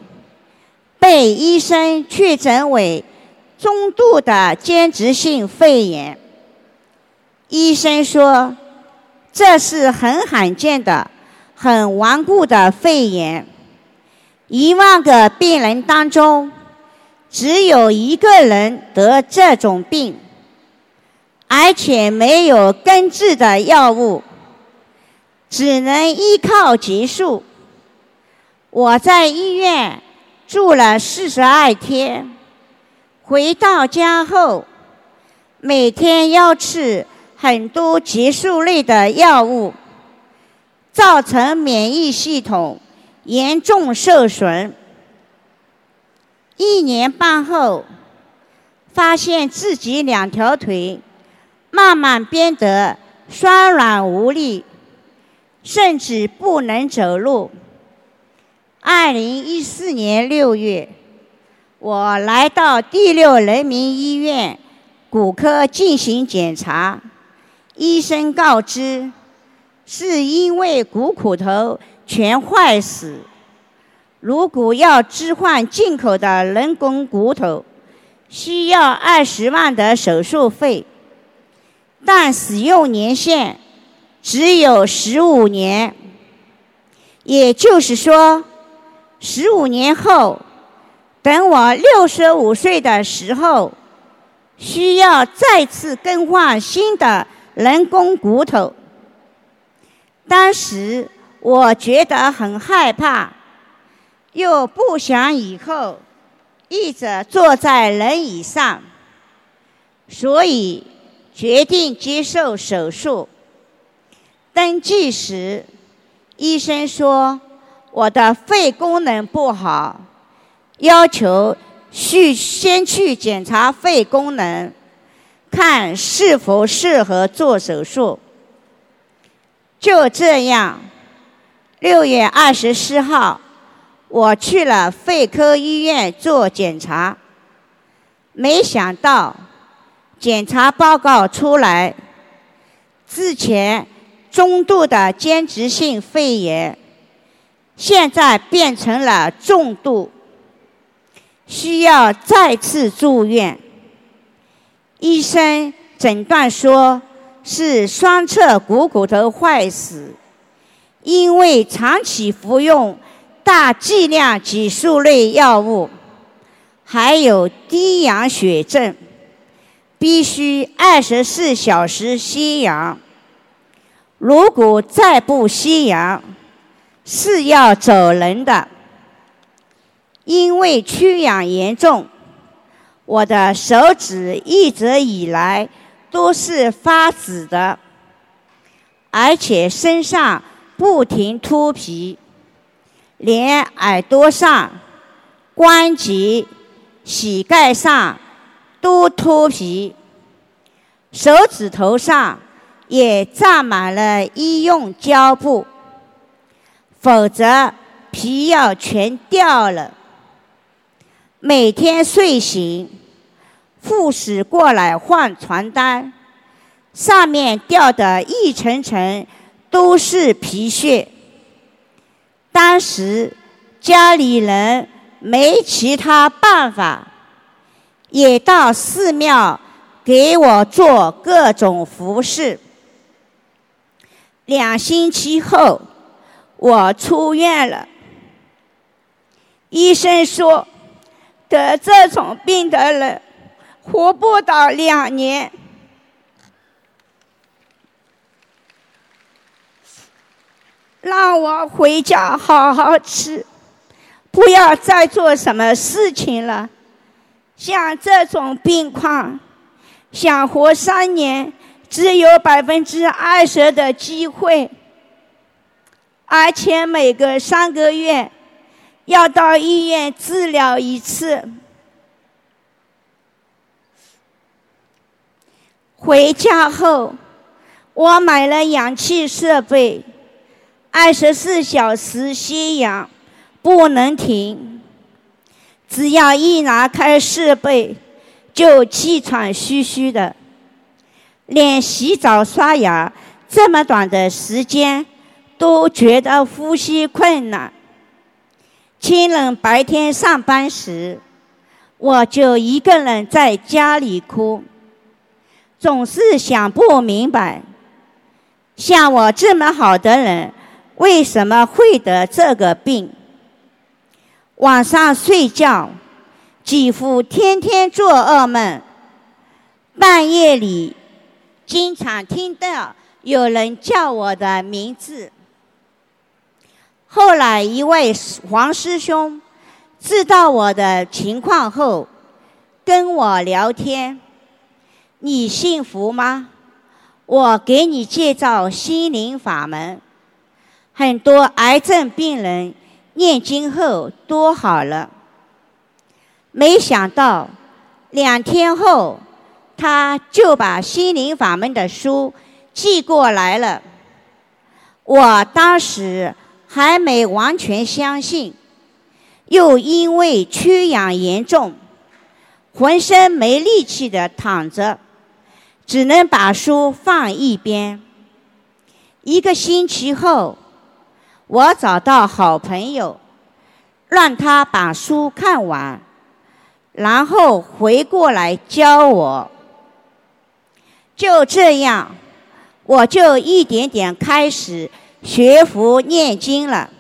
被医生确诊为中度的间质性肺炎。医生说，这是很罕见的、很顽固的肺炎，一万个病人当中。只有一个人得这种病，而且没有根治的药物，只能依靠激素。我在医院住了四十二天，回到家后，每天要吃很多激素类的药物，造成免疫系统严重受损。一年半后，发现自己两条腿慢慢变得酸软无力，甚至不能走路。二零一四年六月，我来到第六人民医院骨科进行检查，医生告知，是因为股骨头全坏死。如果要置换进口的人工骨头，需要二十万的手术费，但使用年限只有十五年。也就是说，十五年后，等我六十五岁的时候，需要再次更换新的人工骨头。当时我觉得很害怕。又不想以后一直坐在轮椅上，所以决定接受手术。登记时，医生说我的肺功能不好，要求去先去检查肺功能，看是否适合做手术。就这样，六月二十四号。我去了肺科医院做检查，没想到检查报告出来，之前中度的间质性肺炎，现在变成了重度，需要再次住院。医生诊断说是双侧股骨头坏死，因为长期服用。大剂量激素类药物，还有低氧血症，必须二十四小时吸氧。如果再不吸氧，是要走人的。因为缺氧严重，我的手指一直以来都是发紫的，而且身上不停脱皮。连耳朵上、关节、膝盖上都脱皮，手指头上也长满了医用胶布，否则皮要全掉了。每天睡醒，护士过来换床单，上面掉的一层层都是皮屑。当时家里人没其他办法，也到寺庙给我做各种服饰。两星期后，我出院了。医生说，得这种病的人活不到两年。让我回家好好吃，不要再做什么事情了。像这种病况，想活三年，只有百分之二十的机会，而且每隔三个月要到医院治疗一次。回家后，我买了氧气设备，二十四小时吸氧，不能停。只要一拿开设备，就气喘吁吁的，连洗澡刷牙这么短的时间都觉得呼吸困难。亲人白天上班时，我就一个人在家里哭。总是想不明白，像我这么好的人，为什么会得这个病？晚上睡觉，几乎天天做噩梦，半夜里经常听到有人叫我的名字。后来一位黄师兄知道我的情况后，跟我聊天。你幸福吗？我给你介绍心灵法门，很多癌症病人念经后多好了。没想到两天后，他就把心灵法门的书寄过来了。我当时还没完全相信，又因为缺氧严重，浑身没力气的躺着。只能把书放一边。一个星期后，我找到好朋友，让他把书看完，然后回过来教我。就这样，我就一点点开始学佛念经了。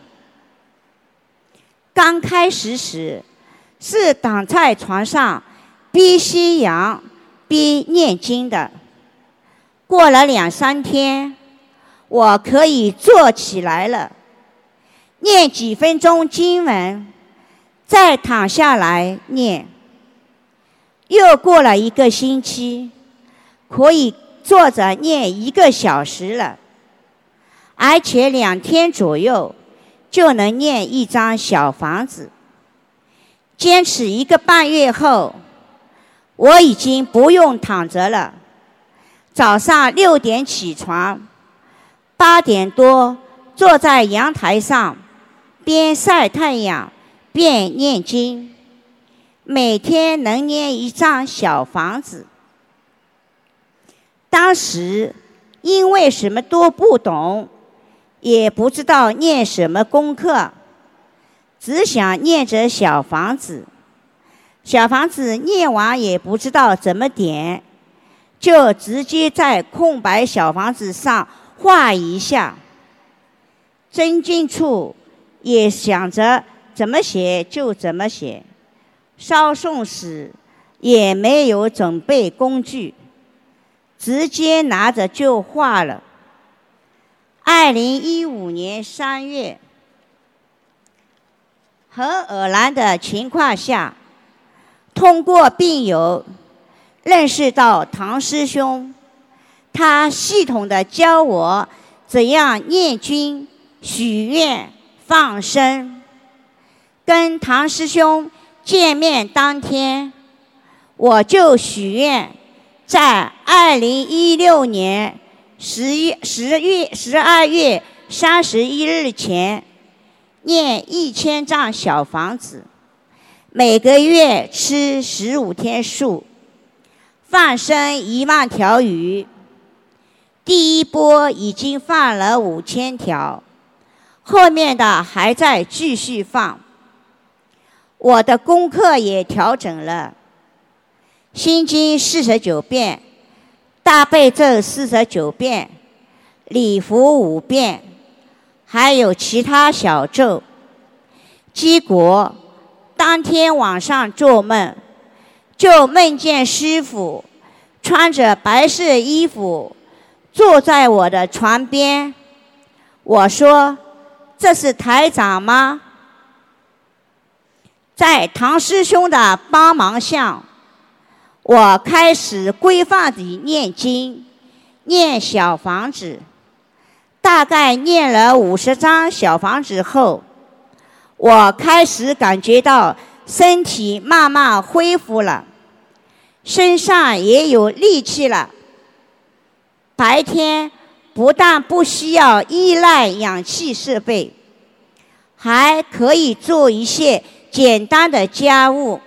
刚开始时，是躺在床上边吸氧边念经的。过了两三天，我可以坐起来了，念几分钟经文，再躺下来念。又过了一个星期，可以坐着念一个小时了，而且两天左右就能念一张小房子。坚持一个半月后，我已经不用躺着了。早上六点起床，八点多坐在阳台上，边晒太阳边念经，每天能念一张小房子。当时因为什么都不懂，也不知道念什么功课，只想念着小房子。小房子念完也不知道怎么点。就直接在空白小房子上画一下，真经处也想着怎么写就怎么写，烧送时也没有准备工具，直接拿着就画了。二零一五年三月，很偶然的情况下，通过病友。认识到唐师兄，他系统的教我怎样念经、许愿、放生。跟唐师兄见面当天，我就许愿，在二零一六年十一十月十二月三十一日前念一千张小房子，每个月吃十五天素。放生一万条鱼，第一波已经放了五千条，后面的还在继续放。我的功课也调整了，心经四十九遍，大悲咒四十九遍，礼佛五遍，还有其他小咒。结果当天晚上做梦。就梦见师傅穿着白色衣服坐在我的床边。我说：“这是台长吗？”在唐师兄的帮忙下，我开始规范地念经，念小房子。大概念了五十张小房子后，我开始感觉到身体慢慢恢复了，身上也有力气了。白天不但不需要依赖氧气设备，还可以做一些简单的家务。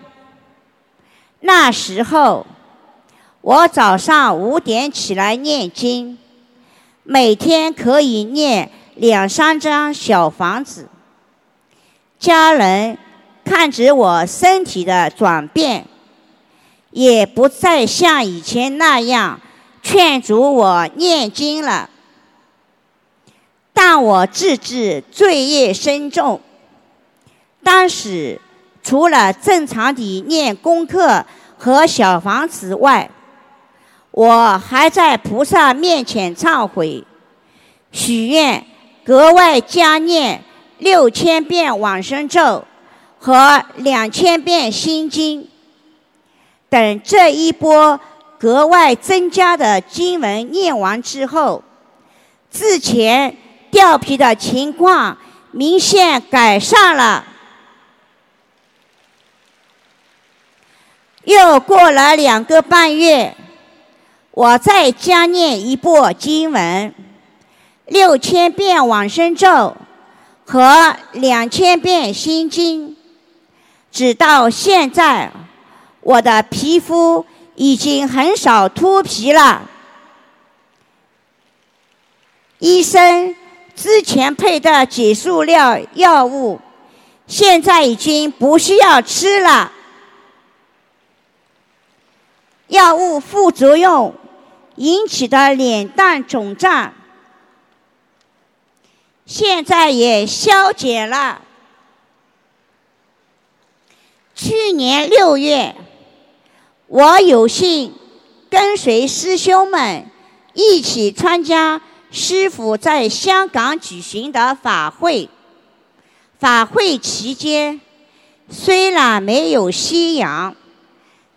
那时候，我早上五点起来念经。每天可以念两三张小房子。家人看着我身体的转变，也不再像以前那样劝阻我念经了。但我自知罪业深重，当时除了正常的念功课和小房子外，我还在菩萨面前忏悔，许愿格外加念六千遍往生咒和两千遍心经。等这一波格外增加的经文念完之后，之前掉皮的情况明显改善了。又过了两个半月。我再加念一部经文，六千遍往生咒和两千遍心经，直到现在，我的皮肤已经很少脱皮了。医生之前配的激素料药物，现在已经不需要吃了。药物副作用。引起的脸蛋肿胀，现在也消减了。去年六月，我有幸跟随师兄们一起参加师傅在香港举行的法会。法会期间，虽然没有吸氧，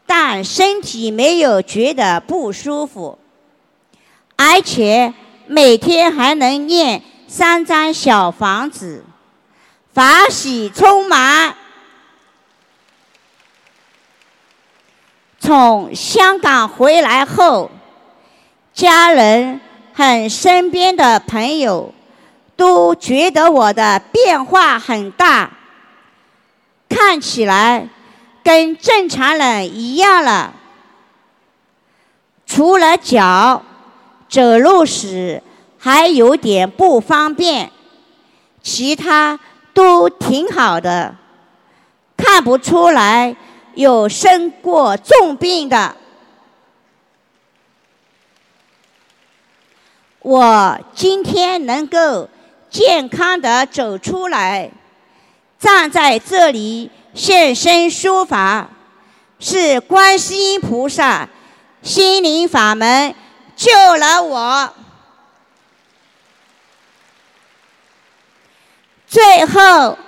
但身体没有觉得不舒服。而且每天还能念三张小房子，法喜充满。从香港回来后，家人和身边的朋友都觉得我的变化很大，看起来跟正常人一样了，除了脚。走路时还有点不方便，其他都挺好的，看不出来有生过重病的。我今天能够健康的走出来，站在这里现身说法，是观世音菩萨心灵法门。救了我。最后，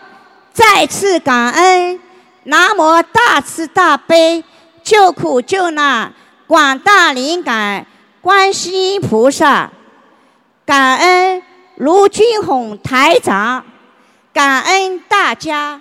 再次感恩南无大慈大悲救苦救难广大灵感观世音菩萨，感恩卢俊宏台长，感恩大家。